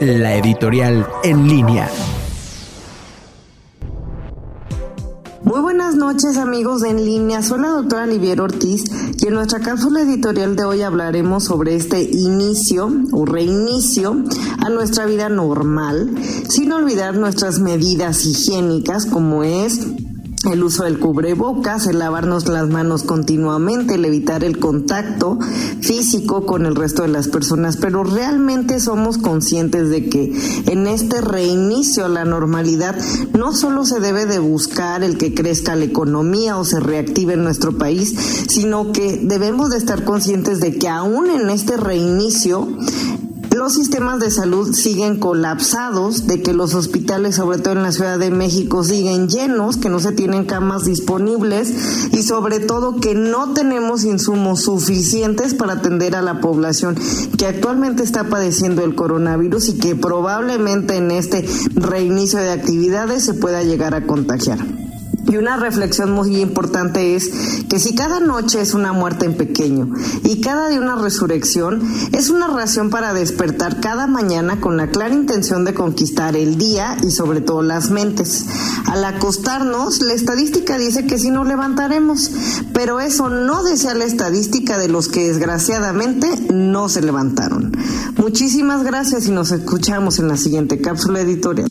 la editorial en línea. Muy buenas noches amigos de En Línea, soy la doctora Olivier Ortiz y en nuestra cápsula editorial de hoy hablaremos sobre este inicio o reinicio a nuestra vida normal, sin olvidar nuestras medidas higiénicas como es el uso del cubrebocas, el lavarnos las manos continuamente, el evitar el contacto físico con el resto de las personas, pero realmente somos conscientes de que en este reinicio a la normalidad no solo se debe de buscar el que crezca la economía o se reactive en nuestro país, sino que debemos de estar conscientes de que aún en este reinicio los sistemas de salud siguen colapsados, de que los hospitales, sobre todo en la Ciudad de México, siguen llenos, que no se tienen camas disponibles y sobre todo que no tenemos insumos suficientes para atender a la población que actualmente está padeciendo el coronavirus y que probablemente en este reinicio de actividades se pueda llegar a contagiar. Y una reflexión muy importante es que si cada noche es una muerte en pequeño y cada día una resurrección, es una ración para despertar cada mañana con la clara intención de conquistar el día y sobre todo las mentes. Al acostarnos, la estadística dice que si nos levantaremos, pero eso no desea la estadística de los que desgraciadamente no se levantaron. Muchísimas gracias y nos escuchamos en la siguiente cápsula editorial.